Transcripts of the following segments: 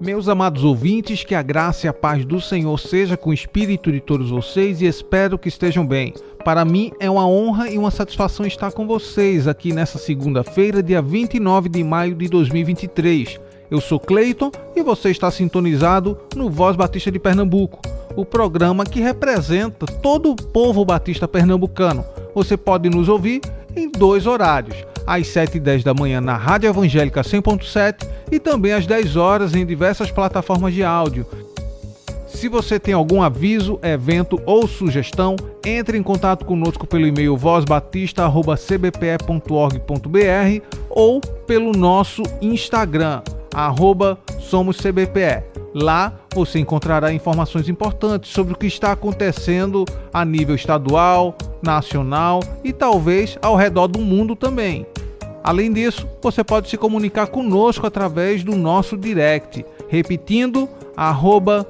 Meus amados ouvintes, que a graça e a paz do Senhor seja com o espírito de todos vocês e espero que estejam bem. Para mim é uma honra e uma satisfação estar com vocês aqui nessa segunda-feira, dia 29 de maio de 2023. Eu sou Cleiton e você está sintonizado no Voz Batista de Pernambuco, o programa que representa todo o povo batista pernambucano. Você pode nos ouvir em dois horários, às 7 e 10 da manhã na Rádio Evangélica 100.7 e também às 10 horas em diversas plataformas de áudio se você tem algum aviso, evento ou sugestão, entre em contato conosco pelo e-mail vozbatista.cbpe.org.br ou pelo nosso Instagram, SomosCBPE. Lá você encontrará informações importantes sobre o que está acontecendo a nível estadual, nacional e talvez ao redor do mundo também. Além disso, você pode se comunicar conosco através do nosso direct, repetindo arroba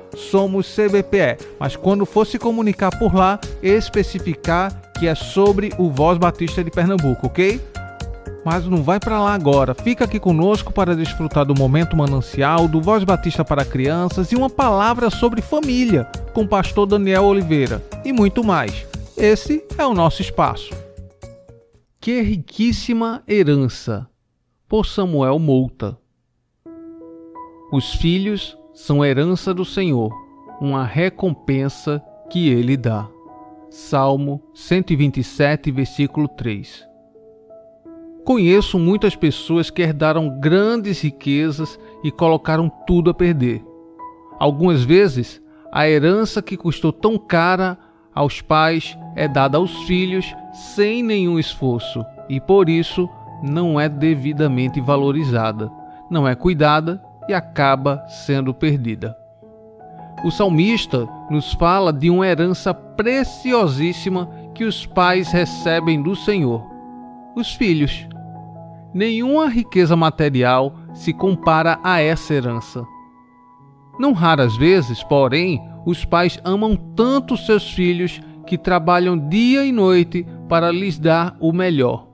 mas quando for se comunicar por lá, especificar que é sobre o Voz Batista de Pernambuco, ok? Mas não vai para lá agora, fica aqui conosco para desfrutar do momento manancial, do Voz Batista para crianças e uma palavra sobre família com o pastor Daniel Oliveira e muito mais. Esse é o nosso espaço. Que riquíssima herança, por Samuel Mouta. Os filhos são herança do Senhor, uma recompensa que ele dá. Salmo 127, versículo 3. Conheço muitas pessoas que herdaram grandes riquezas e colocaram tudo a perder. Algumas vezes, a herança que custou tão cara aos pais é dada aos filhos sem nenhum esforço e por isso não é devidamente valorizada, não é cuidada e acaba sendo perdida. O salmista nos fala de uma herança preciosíssima que os pais recebem do Senhor, os filhos. Nenhuma riqueza material se compara a essa herança. Não raras vezes, porém, os pais amam tanto seus filhos que trabalham dia e noite para lhes dar o melhor: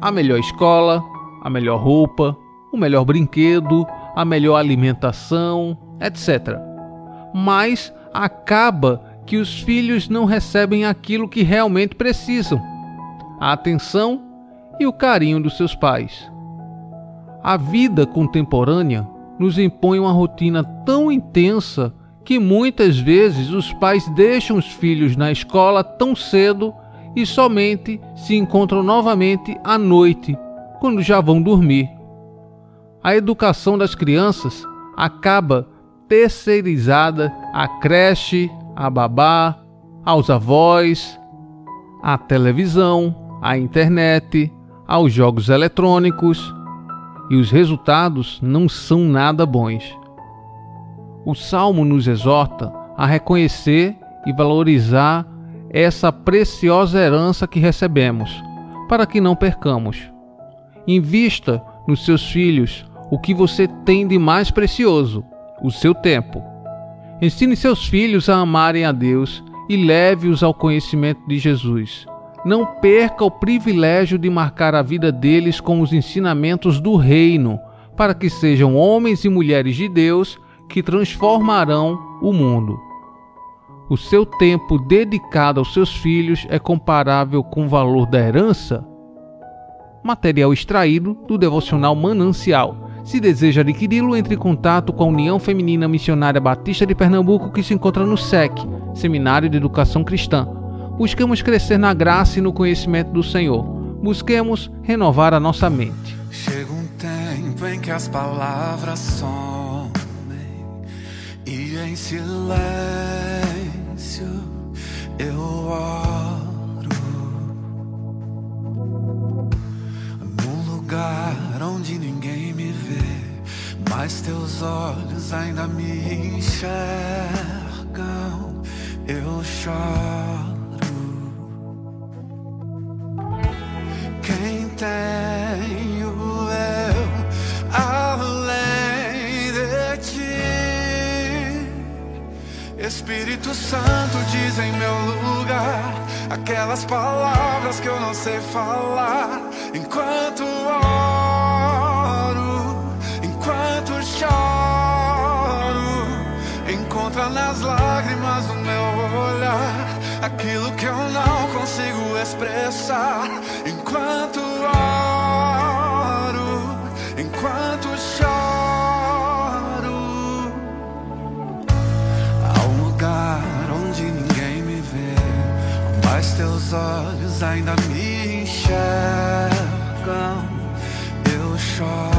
a melhor escola, a melhor roupa, o melhor brinquedo, a melhor alimentação, etc. Mas acaba que os filhos não recebem aquilo que realmente precisam: a atenção e o carinho dos seus pais. A vida contemporânea nos impõe uma rotina tão intensa que muitas vezes os pais deixam os filhos na escola tão cedo e somente se encontram novamente à noite, quando já vão dormir a educação das crianças acaba terceirizada à creche, à babá, aos avós, à televisão, à internet, aos jogos eletrônicos, e os resultados não são nada bons. O salmo nos exorta a reconhecer e valorizar essa preciosa herança que recebemos, para que não percamos. Invista nos seus filhos o que você tem de mais precioso, o seu tempo. Ensine seus filhos a amarem a Deus e leve-os ao conhecimento de Jesus. Não perca o privilégio de marcar a vida deles com os ensinamentos do Reino, para que sejam homens e mulheres de Deus que transformarão o mundo. O seu tempo dedicado aos seus filhos é comparável com o valor da herança? Material extraído do devocional Manancial se deseja adquiri-lo, entre em contato com a União Feminina Missionária Batista de Pernambuco, que se encontra no SEC, Seminário de Educação Cristã. Busquemos crescer na graça e no conhecimento do Senhor. Busquemos renovar a nossa mente. Chega um tempo em que as palavras somem e em silêncio eu oro num lugar onde ninguém me mas teus olhos ainda me enxergam. Eu choro. Espírito Santo diz em meu lugar aquelas palavras que eu não sei falar. Enquanto oro, enquanto choro, encontra nas lágrimas do meu olhar aquilo que eu não consigo expressar. Enquanto teus olhos ainda me enxergam, eu choro.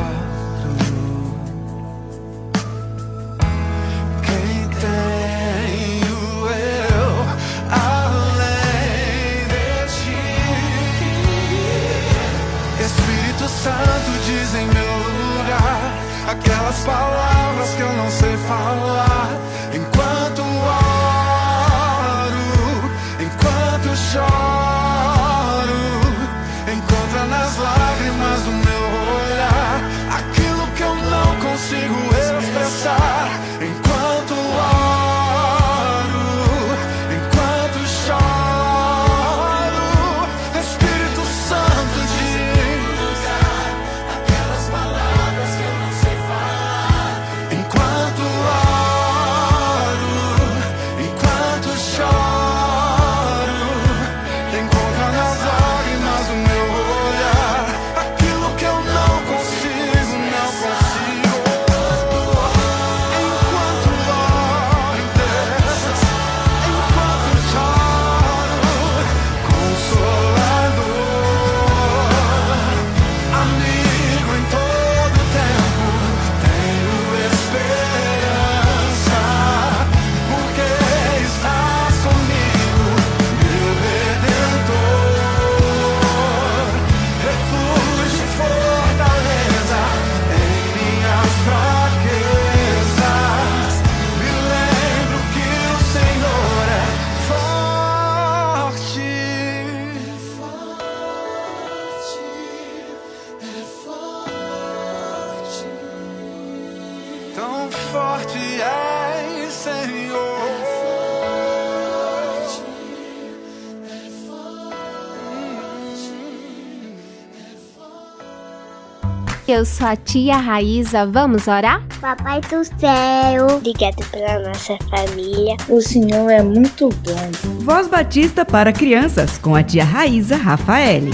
Eu sou a tia Raíza, vamos orar? Papai do céu, obrigado pela nossa família. O Senhor é muito bom. Voz Batista para crianças com a tia Raíza Rafaele.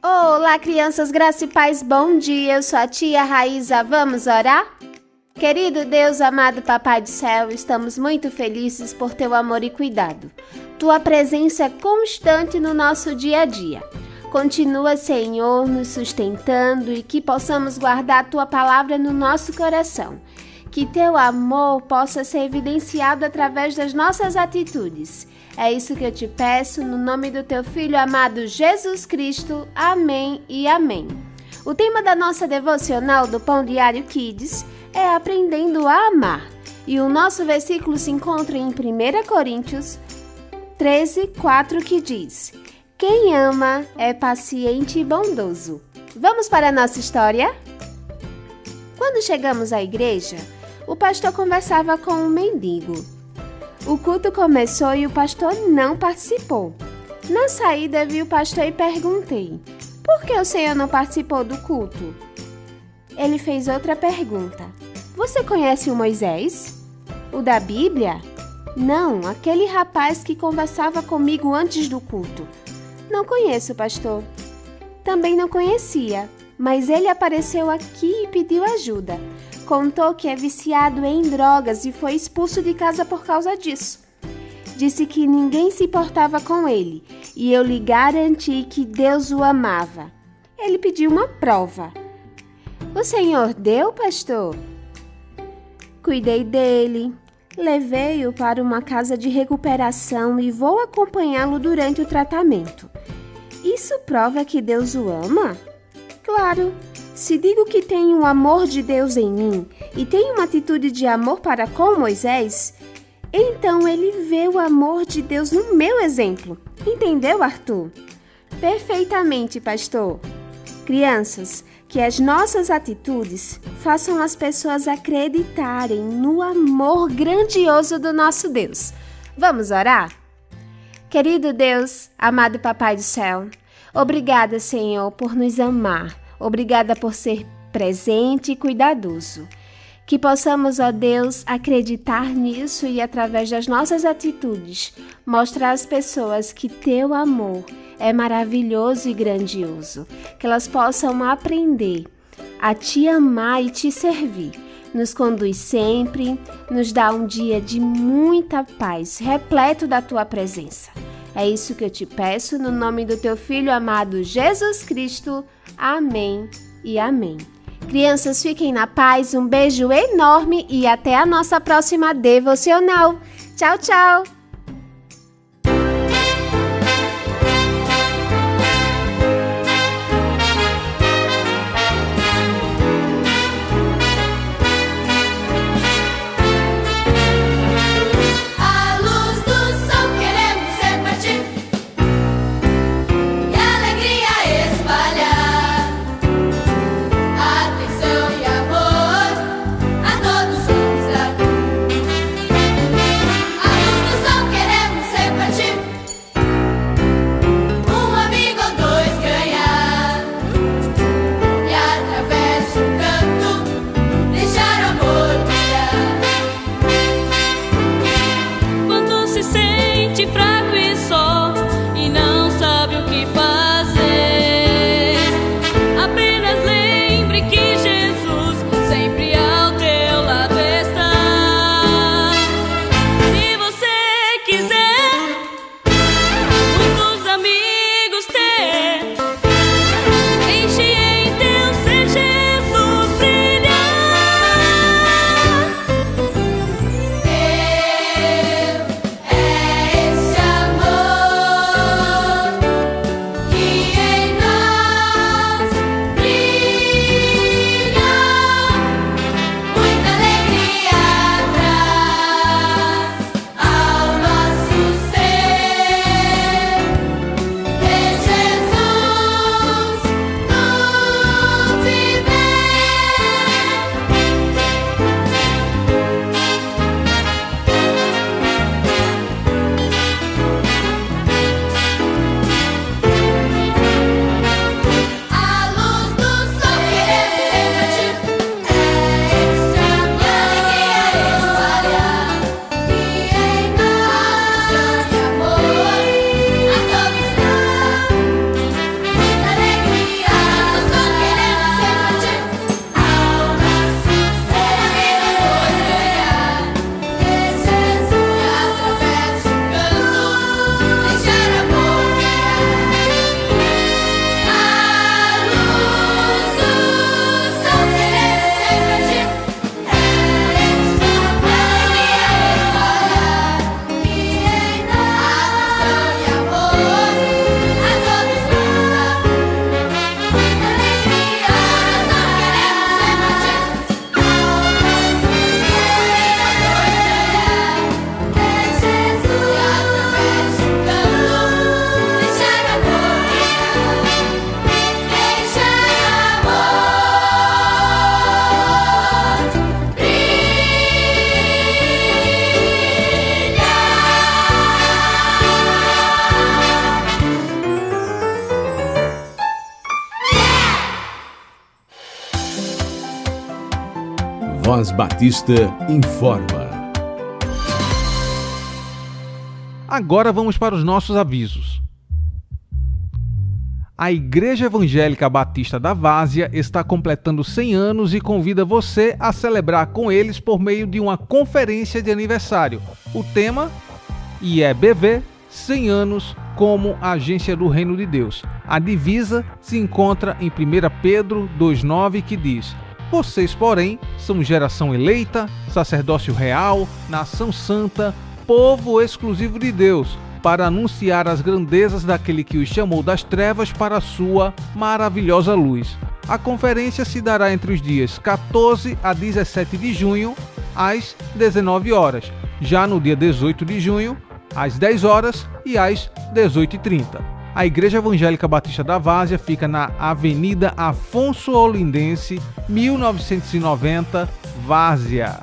Olá, crianças, graça e paz, bom dia. Eu sou a tia Raíza, vamos orar? Querido Deus, amado Papai do céu, estamos muito felizes por teu amor e cuidado. Tua presença é constante no nosso dia a dia. Continua, Senhor, nos sustentando e que possamos guardar tua palavra no nosso coração. Que teu amor possa ser evidenciado através das nossas atitudes. É isso que eu te peço, no nome do teu filho amado Jesus Cristo. Amém e amém. O tema da nossa devocional do Pão Diário Kids é aprendendo a amar. E o nosso versículo se encontra em 1 Coríntios 13, 4, que diz: Quem ama é paciente e bondoso. Vamos para a nossa história? Quando chegamos à igreja, o pastor conversava com um mendigo. O culto começou e o pastor não participou. Na saída, vi o pastor e perguntei: Por que o senhor não participou do culto? Ele fez outra pergunta: Você conhece o Moisés? O da Bíblia? Não, aquele rapaz que conversava comigo antes do culto. Não conheço, pastor. Também não conhecia, mas ele apareceu aqui e pediu ajuda. Contou que é viciado em drogas e foi expulso de casa por causa disso. Disse que ninguém se importava com ele e eu lhe garanti que Deus o amava. Ele pediu uma prova. O senhor deu, pastor? Cuidei dele, levei-o para uma casa de recuperação e vou acompanhá-lo durante o tratamento. Isso prova que Deus o ama? Claro. Se digo que tenho o amor de Deus em mim e tenho uma atitude de amor para com Moisés, então ele vê o amor de Deus no meu exemplo. Entendeu, Arthur? Perfeitamente, pastor. Crianças, que as nossas atitudes façam as pessoas acreditarem no amor grandioso do nosso Deus. Vamos orar? Querido Deus, amado Papai do céu, obrigada, Senhor, por nos amar. Obrigada por ser presente e cuidadoso. Que possamos, ó Deus, acreditar nisso e, através das nossas atitudes, mostrar às pessoas que teu amor é maravilhoso e grandioso. Que elas possam aprender a te amar e te servir. Nos conduz sempre, nos dá um dia de muita paz, repleto da tua presença. É isso que eu te peço no nome do teu filho amado Jesus Cristo. Amém e amém. Crianças, fiquem na paz, um beijo enorme e até a nossa próxima devocional. Tchau, tchau! Voz Batista informa. Agora vamos para os nossos avisos. A Igreja Evangélica Batista da Várzea está completando 100 anos e convida você a celebrar com eles por meio de uma conferência de aniversário. O tema IEBV 100 anos como agência do Reino de Deus. A divisa se encontra em 1 Pedro 2,9 que diz: vocês, porém, são geração eleita, sacerdócio real, nação santa, povo exclusivo de Deus, para anunciar as grandezas daquele que os chamou das trevas para a sua maravilhosa luz. A conferência se dará entre os dias 14 a 17 de junho, às 19 horas. Já no dia 18 de junho, às 10 horas e às 18h30. A Igreja Evangélica Batista da Várzea fica na Avenida Afonso Olindense, 1990, Várzea.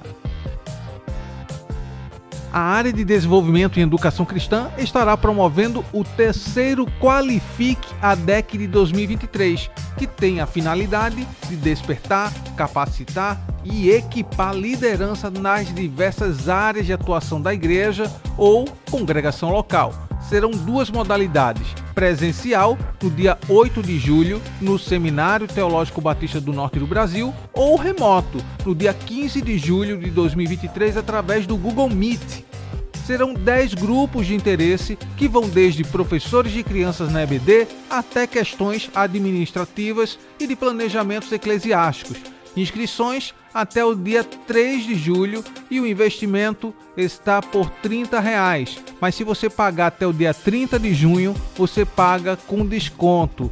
A área de desenvolvimento em educação cristã estará promovendo o terceiro Qualifique ADEC de 2023, que tem a finalidade de despertar, capacitar e equipar liderança nas diversas áreas de atuação da igreja ou congregação local. Serão duas modalidades: presencial, no dia 8 de julho, no Seminário Teológico Batista do Norte do Brasil, ou remoto, no dia 15 de julho de 2023, através do Google Meet. Serão 10 grupos de interesse que vão desde professores de crianças na EBD até questões administrativas e de planejamentos eclesiásticos. Inscrições até o dia 3 de julho e o investimento está por 30 reais. mas se você pagar até o dia 30 de junho, você paga com desconto.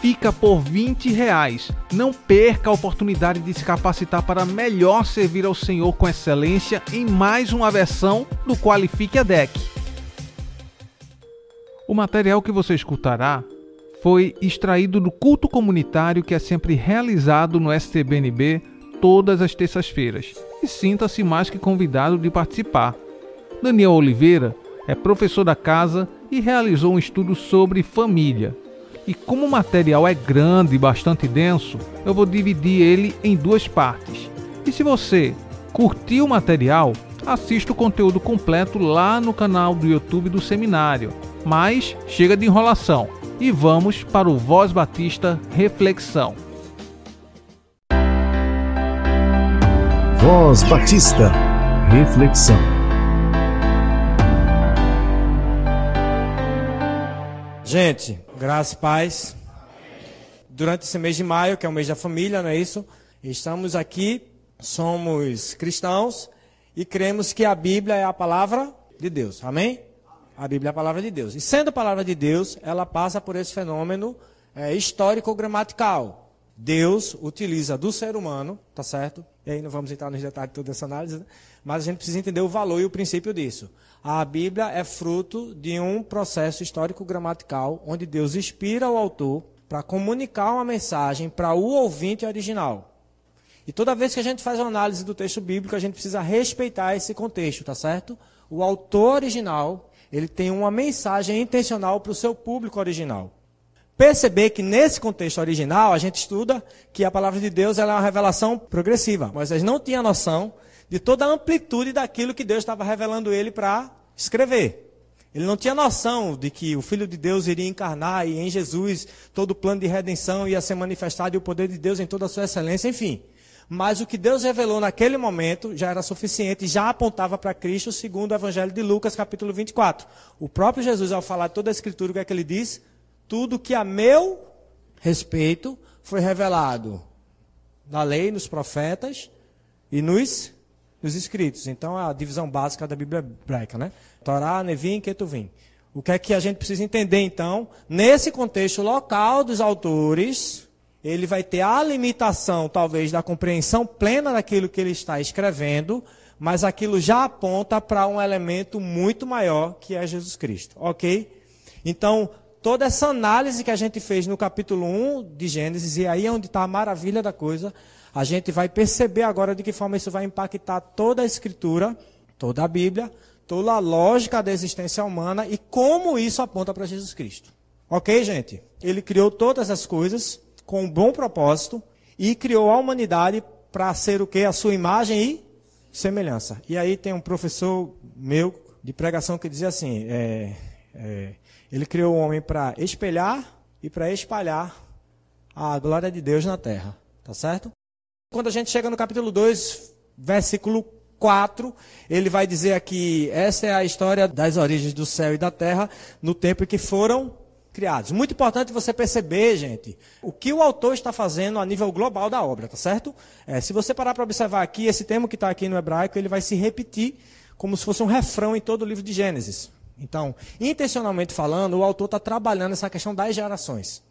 Fica por 20 reais. Não perca a oportunidade de se capacitar para melhor servir ao Senhor com excelência em mais uma versão do Qualifique a Deck. O material que você escutará foi extraído do culto comunitário que é sempre realizado no STBNB todas as terças-feiras e sinta-se mais que convidado de participar. Daniel Oliveira é professor da casa e realizou um estudo sobre família. E como o material é grande e bastante denso, eu vou dividir ele em duas partes. E se você curtiu o material, assista o conteúdo completo lá no canal do YouTube do seminário. Mas chega de enrolação e vamos para o Voz Batista Reflexão. Voz Batista Reflexão. Gente, graças e paz. Durante esse mês de maio, que é o mês da família, não é isso? Estamos aqui, somos cristãos e cremos que a Bíblia é a palavra de Deus. Amém? A Bíblia é a palavra de Deus. E sendo a palavra de Deus, ela passa por esse fenômeno é, histórico-gramatical. Deus utiliza do ser humano, tá certo? E aí não vamos entrar nos detalhes de toda essa análise, né? mas a gente precisa entender o valor e o princípio disso. A Bíblia é fruto de um processo histórico-gramatical onde Deus inspira o autor para comunicar uma mensagem para o ouvinte original. E toda vez que a gente faz uma análise do texto bíblico, a gente precisa respeitar esse contexto, tá certo? O autor original, ele tem uma mensagem intencional para o seu público original perceber que nesse contexto original a gente estuda que a palavra de Deus é uma revelação progressiva. Moisés não tinha noção de toda a amplitude daquilo que Deus estava revelando ele para escrever. Ele não tinha noção de que o Filho de Deus iria encarnar e em Jesus todo o plano de redenção ia ser manifestado e o poder de Deus em toda a sua excelência, enfim. Mas o que Deus revelou naquele momento já era suficiente, já apontava para Cristo, segundo o Evangelho de Lucas, capítulo 24. O próprio Jesus, ao falar toda a Escritura, o que é que ele diz? Tudo que a meu respeito foi revelado na lei, nos profetas e nos, nos escritos. Então, a divisão básica da Bíblia hebraica, né? Torá, Nevim, Ketuvim. O que é que a gente precisa entender, então? Nesse contexto local dos autores, ele vai ter a limitação, talvez, da compreensão plena daquilo que ele está escrevendo, mas aquilo já aponta para um elemento muito maior, que é Jesus Cristo. Ok? Então, toda essa análise que a gente fez no capítulo 1 de Gênesis, e aí é onde está a maravilha da coisa, a gente vai perceber agora de que forma isso vai impactar toda a Escritura, toda a Bíblia, toda a lógica da existência humana e como isso aponta para Jesus Cristo. Ok, gente? Ele criou todas as coisas com um bom propósito e criou a humanidade para ser o que? A sua imagem e semelhança. E aí tem um professor meu de pregação que dizia assim: é, é, ele criou o homem para espelhar e para espalhar a glória de Deus na terra. Tá certo? Quando a gente chega no capítulo 2, versículo 4, ele vai dizer aqui: essa é a história das origens do céu e da terra no tempo em que foram criados. Muito importante você perceber, gente, o que o autor está fazendo a nível global da obra, tá certo? É, se você parar para observar aqui, esse termo que está aqui no hebraico, ele vai se repetir como se fosse um refrão em todo o livro de Gênesis. Então, intencionalmente falando, o autor está trabalhando essa questão das gerações.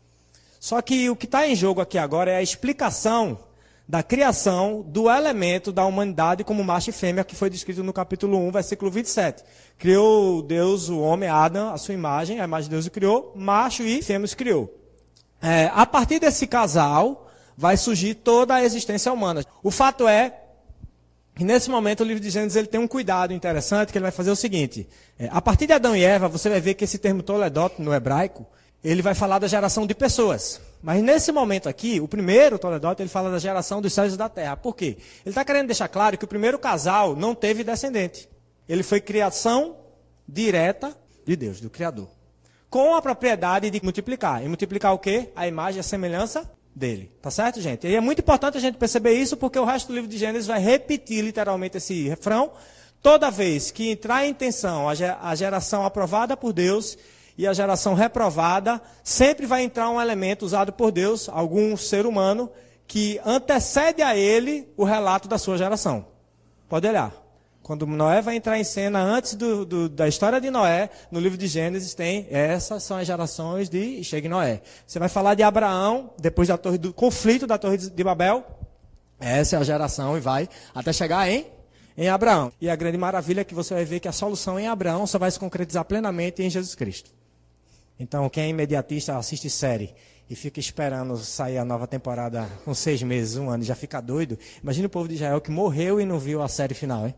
Só que o que está em jogo aqui agora é a explicação da criação do elemento da humanidade como macho e fêmea, que foi descrito no capítulo 1, versículo 27. Criou Deus o homem, Adão, a sua imagem, a imagem de Deus o criou, macho e fêmea os criou. É, a partir desse casal, vai surgir toda a existência humana. O fato é que nesse momento o livro de Gênesis ele tem um cuidado interessante, que ele vai fazer o seguinte. É, a partir de Adão e Eva, você vai ver que esse termo toledot no hebraico, ele vai falar da geração de pessoas. Mas nesse momento aqui, o primeiro Toledot, ele fala da geração dos céus e da terra. Por quê? Ele está querendo deixar claro que o primeiro casal não teve descendente. Ele foi criação direta de Deus, do Criador. Com a propriedade de multiplicar. E multiplicar o quê? A imagem e a semelhança dele. Tá certo, gente? E é muito importante a gente perceber isso, porque o resto do livro de Gênesis vai repetir literalmente esse refrão. Toda vez que entrar em tensão a geração aprovada por Deus e a geração reprovada, sempre vai entrar um elemento usado por Deus, algum ser humano, que antecede a ele o relato da sua geração. Pode olhar. Quando Noé vai entrar em cena, antes do, do, da história de Noé, no livro de Gênesis tem, essas são as gerações de Chega Noé. Você vai falar de Abraão, depois da torre, do conflito da torre de Babel, essa é a geração e vai até chegar em, em Abraão. E a grande maravilha é que você vai ver que a solução em Abraão só vai se concretizar plenamente em Jesus Cristo. Então, quem é imediatista assiste série e fica esperando sair a nova temporada com seis meses, um ano, já fica doido. Imagina o povo de Israel que morreu e não viu a série final, hein?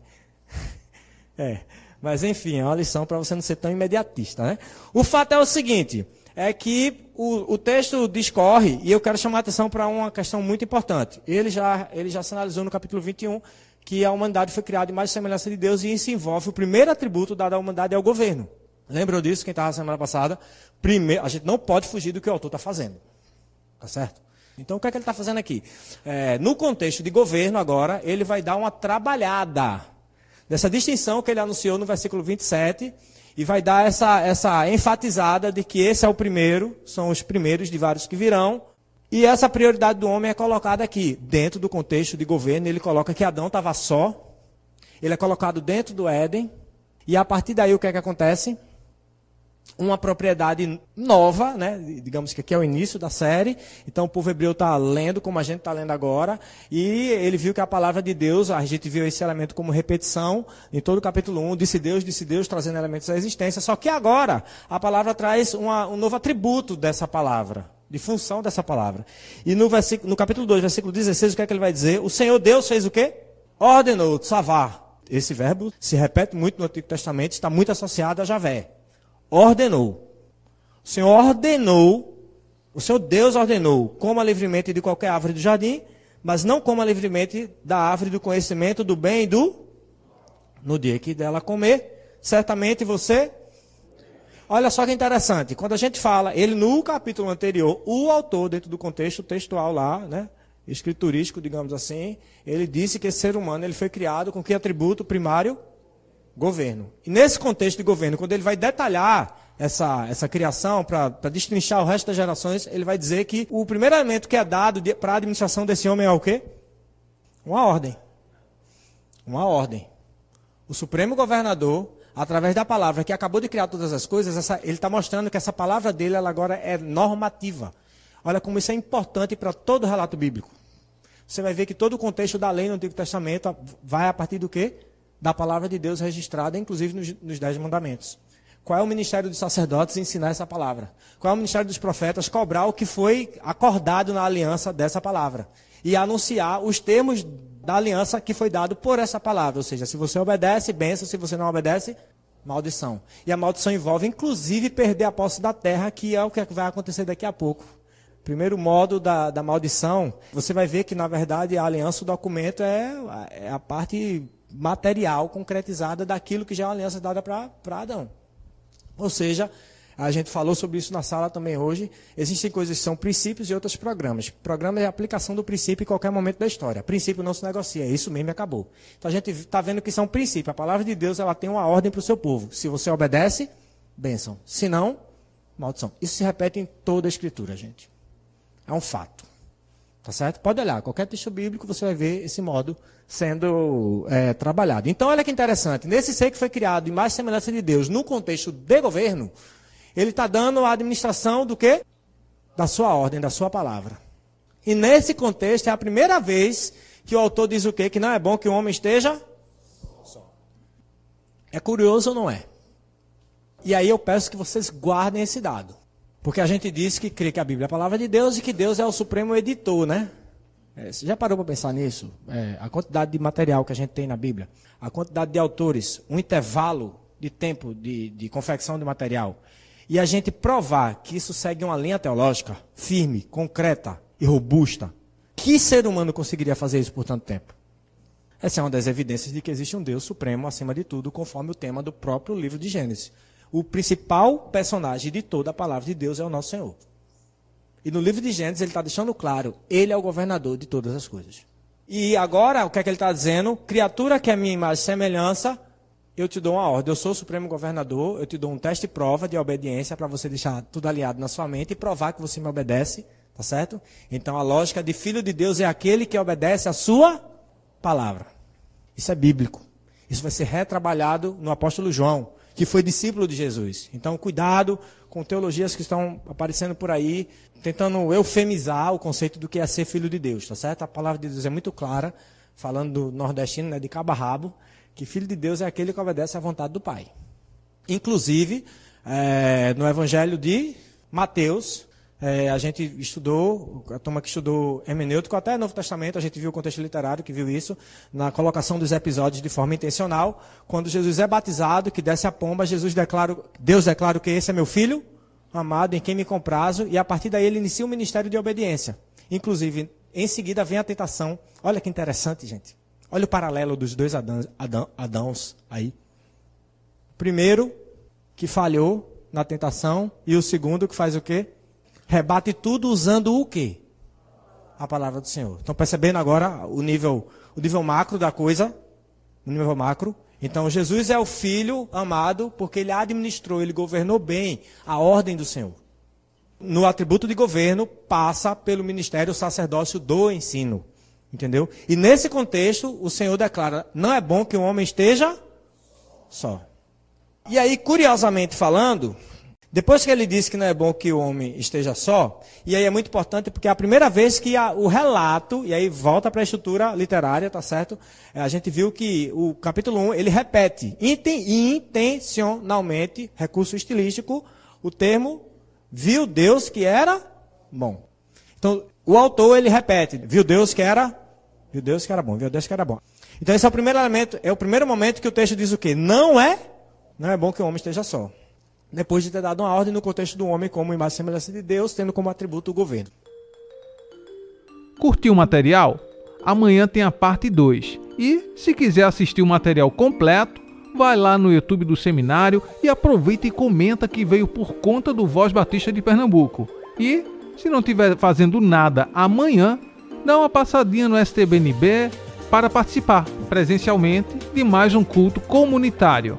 É. Mas enfim, é uma lição para você não ser tão imediatista, né? O fato é o seguinte, é que o, o texto discorre, e eu quero chamar a atenção para uma questão muito importante. Ele já, ele já sinalizou no capítulo 21 que a humanidade foi criada em mais semelhança de Deus, e isso envolve o primeiro atributo dado à humanidade é o governo. Lembram disso, quem estava semana passada? Primeiro, a gente não pode fugir do que o autor está fazendo. Tá certo? Então, o que é que ele está fazendo aqui? É, no contexto de governo, agora, ele vai dar uma trabalhada dessa distinção que ele anunciou no versículo 27 e vai dar essa, essa enfatizada de que esse é o primeiro, são os primeiros de vários que virão. E essa prioridade do homem é colocada aqui, dentro do contexto de governo. Ele coloca que Adão estava só, ele é colocado dentro do Éden, e a partir daí o que é que acontece? Uma propriedade nova, né? digamos que aqui é o início da série. Então o povo hebreu está lendo como a gente está lendo agora. E ele viu que a palavra de Deus, a gente viu esse elemento como repetição em todo o capítulo 1, disse Deus, disse Deus, trazendo elementos da existência. Só que agora a palavra traz uma, um novo atributo dessa palavra, de função dessa palavra. E no, versículo, no capítulo 2, versículo 16, o que é que ele vai dizer? O Senhor Deus fez o quê? Ordenou, tsavar. Esse verbo se repete muito no Antigo Testamento, está muito associado a Javé ordenou. O Senhor ordenou, o Senhor Deus ordenou, coma livremente de qualquer árvore do jardim, mas não coma livremente da árvore do conhecimento do bem e do. No dia que dela comer, certamente você. Olha só que interessante, quando a gente fala, ele no capítulo anterior, o autor, dentro do contexto textual lá, né, escriturístico, digamos assim, ele disse que esse ser humano ele foi criado com que atributo primário? Governo. E nesse contexto de governo, quando ele vai detalhar essa, essa criação para destrinchar o resto das gerações, ele vai dizer que o primeiro elemento que é dado para a administração desse homem é o quê? Uma ordem. Uma ordem. O Supremo Governador, através da palavra que acabou de criar todas as coisas, essa, ele está mostrando que essa palavra dele ela agora é normativa. Olha como isso é importante para todo relato bíblico. Você vai ver que todo o contexto da lei no Antigo Testamento vai a partir do quê? Da palavra de Deus registrada, inclusive nos, nos Dez Mandamentos. Qual é o ministério dos sacerdotes? Ensinar essa palavra. Qual é o ministério dos profetas? Cobrar o que foi acordado na aliança dessa palavra. E anunciar os termos da aliança que foi dado por essa palavra. Ou seja, se você obedece, benção. Se você não obedece, maldição. E a maldição envolve, inclusive, perder a posse da terra, que é o que vai acontecer daqui a pouco. Primeiro modo da, da maldição, você vai ver que, na verdade, a aliança, o documento, é, é a parte material concretizada daquilo que já é uma aliança dada para Adão. Ou seja, a gente falou sobre isso na sala também hoje. Existem coisas que são princípios e outros programas. Programa é a aplicação do princípio em qualquer momento da história. Princípio não se negocia, isso mesmo acabou. Então a gente está vendo que são princípios. A palavra de Deus ela tem uma ordem para o seu povo. Se você obedece, bênção. Se não, maldição. Isso se repete em toda a escritura, gente. É um fato. Tá certo? Pode olhar, qualquer texto bíblico você vai ver esse modo sendo é, trabalhado. Então, olha que interessante. Nesse ser que foi criado em mais semelhança de Deus, no contexto de governo, ele está dando a administração do quê? Da sua ordem, da sua palavra. E nesse contexto é a primeira vez que o autor diz o quê? Que não é bom que o homem esteja só. É curioso ou não é? E aí eu peço que vocês guardem esse dado. Porque a gente diz que crê que a Bíblia é a palavra de Deus e que Deus é o supremo editor, né? É, você já parou para pensar nisso? É, a quantidade de material que a gente tem na Bíblia, a quantidade de autores, um intervalo de tempo de, de confecção de material. E a gente provar que isso segue uma linha teológica firme, concreta e robusta. Que ser humano conseguiria fazer isso por tanto tempo? Essa é uma das evidências de que existe um Deus supremo acima de tudo, conforme o tema do próprio livro de Gênesis o principal personagem de toda a palavra de Deus é o nosso Senhor. E no livro de Gênesis ele está deixando claro, ele é o governador de todas as coisas. E agora, o que é que ele está dizendo? Criatura que é minha imagem e semelhança, eu te dou uma ordem. Eu sou o supremo governador, eu te dou um teste e prova de obediência para você deixar tudo alinhado na sua mente e provar que você me obedece, tá certo? Então a lógica de filho de Deus é aquele que obedece a sua palavra. Isso é bíblico. Isso vai ser retrabalhado no apóstolo João que foi discípulo de Jesus. Então, cuidado com teologias que estão aparecendo por aí, tentando eufemizar o conceito do que é ser filho de Deus, tá certo? A palavra de Deus é muito clara, falando do nordestino, né, de cabo a rabo, que filho de Deus é aquele que obedece à vontade do Pai. Inclusive, é, no Evangelho de Mateus, é, a gente estudou, a turma que estudou hermenêutico, até Novo Testamento, a gente viu o contexto literário que viu isso, na colocação dos episódios de forma intencional. Quando Jesus é batizado, que desce a pomba, Jesus declara, Deus declara que esse é meu filho, amado, em quem me comprazo, e a partir daí ele inicia o um ministério de obediência. Inclusive, em seguida vem a tentação. Olha que interessante, gente. Olha o paralelo dos dois Adãos, Adão, Adãos aí. Primeiro, que falhou na tentação, e o segundo, que faz o quê? Rebate tudo usando o quê? A palavra do Senhor. Estão percebendo agora o nível, o nível macro da coisa? O nível macro. Então, Jesus é o filho amado porque ele administrou, ele governou bem a ordem do Senhor. No atributo de governo, passa pelo ministério sacerdócio do ensino. Entendeu? E nesse contexto, o Senhor declara: não é bom que o homem esteja só. E aí, curiosamente falando, depois que ele disse que não é bom que o homem esteja só, e aí é muito importante porque é a primeira vez que a, o relato, e aí volta para a estrutura literária, tá certo? É, a gente viu que o capítulo 1, ele repete intencionalmente, recurso estilístico, o termo viu Deus que era bom. Então, o autor ele repete, viu Deus que era, viu Deus que era bom, viu Deus que era bom. Então esse é o primeiro elemento, é o primeiro momento que o texto diz o quê? Não é, não é bom que o homem esteja só depois de ter dado uma ordem no contexto do homem como imagem e semelhança de Deus, tendo como atributo o governo. Curtiu o material? Amanhã tem a parte 2. E, se quiser assistir o material completo, vai lá no YouTube do seminário e aproveita e comenta que veio por conta do Voz Batista de Pernambuco. E, se não estiver fazendo nada amanhã, dá uma passadinha no STBNB para participar presencialmente de mais um culto comunitário.